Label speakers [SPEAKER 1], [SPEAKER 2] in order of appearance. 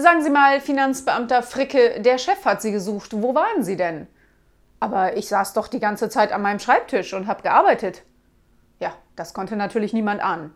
[SPEAKER 1] Sagen Sie mal, Finanzbeamter Fricke, der Chef hat Sie gesucht. Wo waren Sie denn? Aber ich saß doch die ganze Zeit an meinem Schreibtisch und habe gearbeitet. Ja, das konnte natürlich niemand ahnen.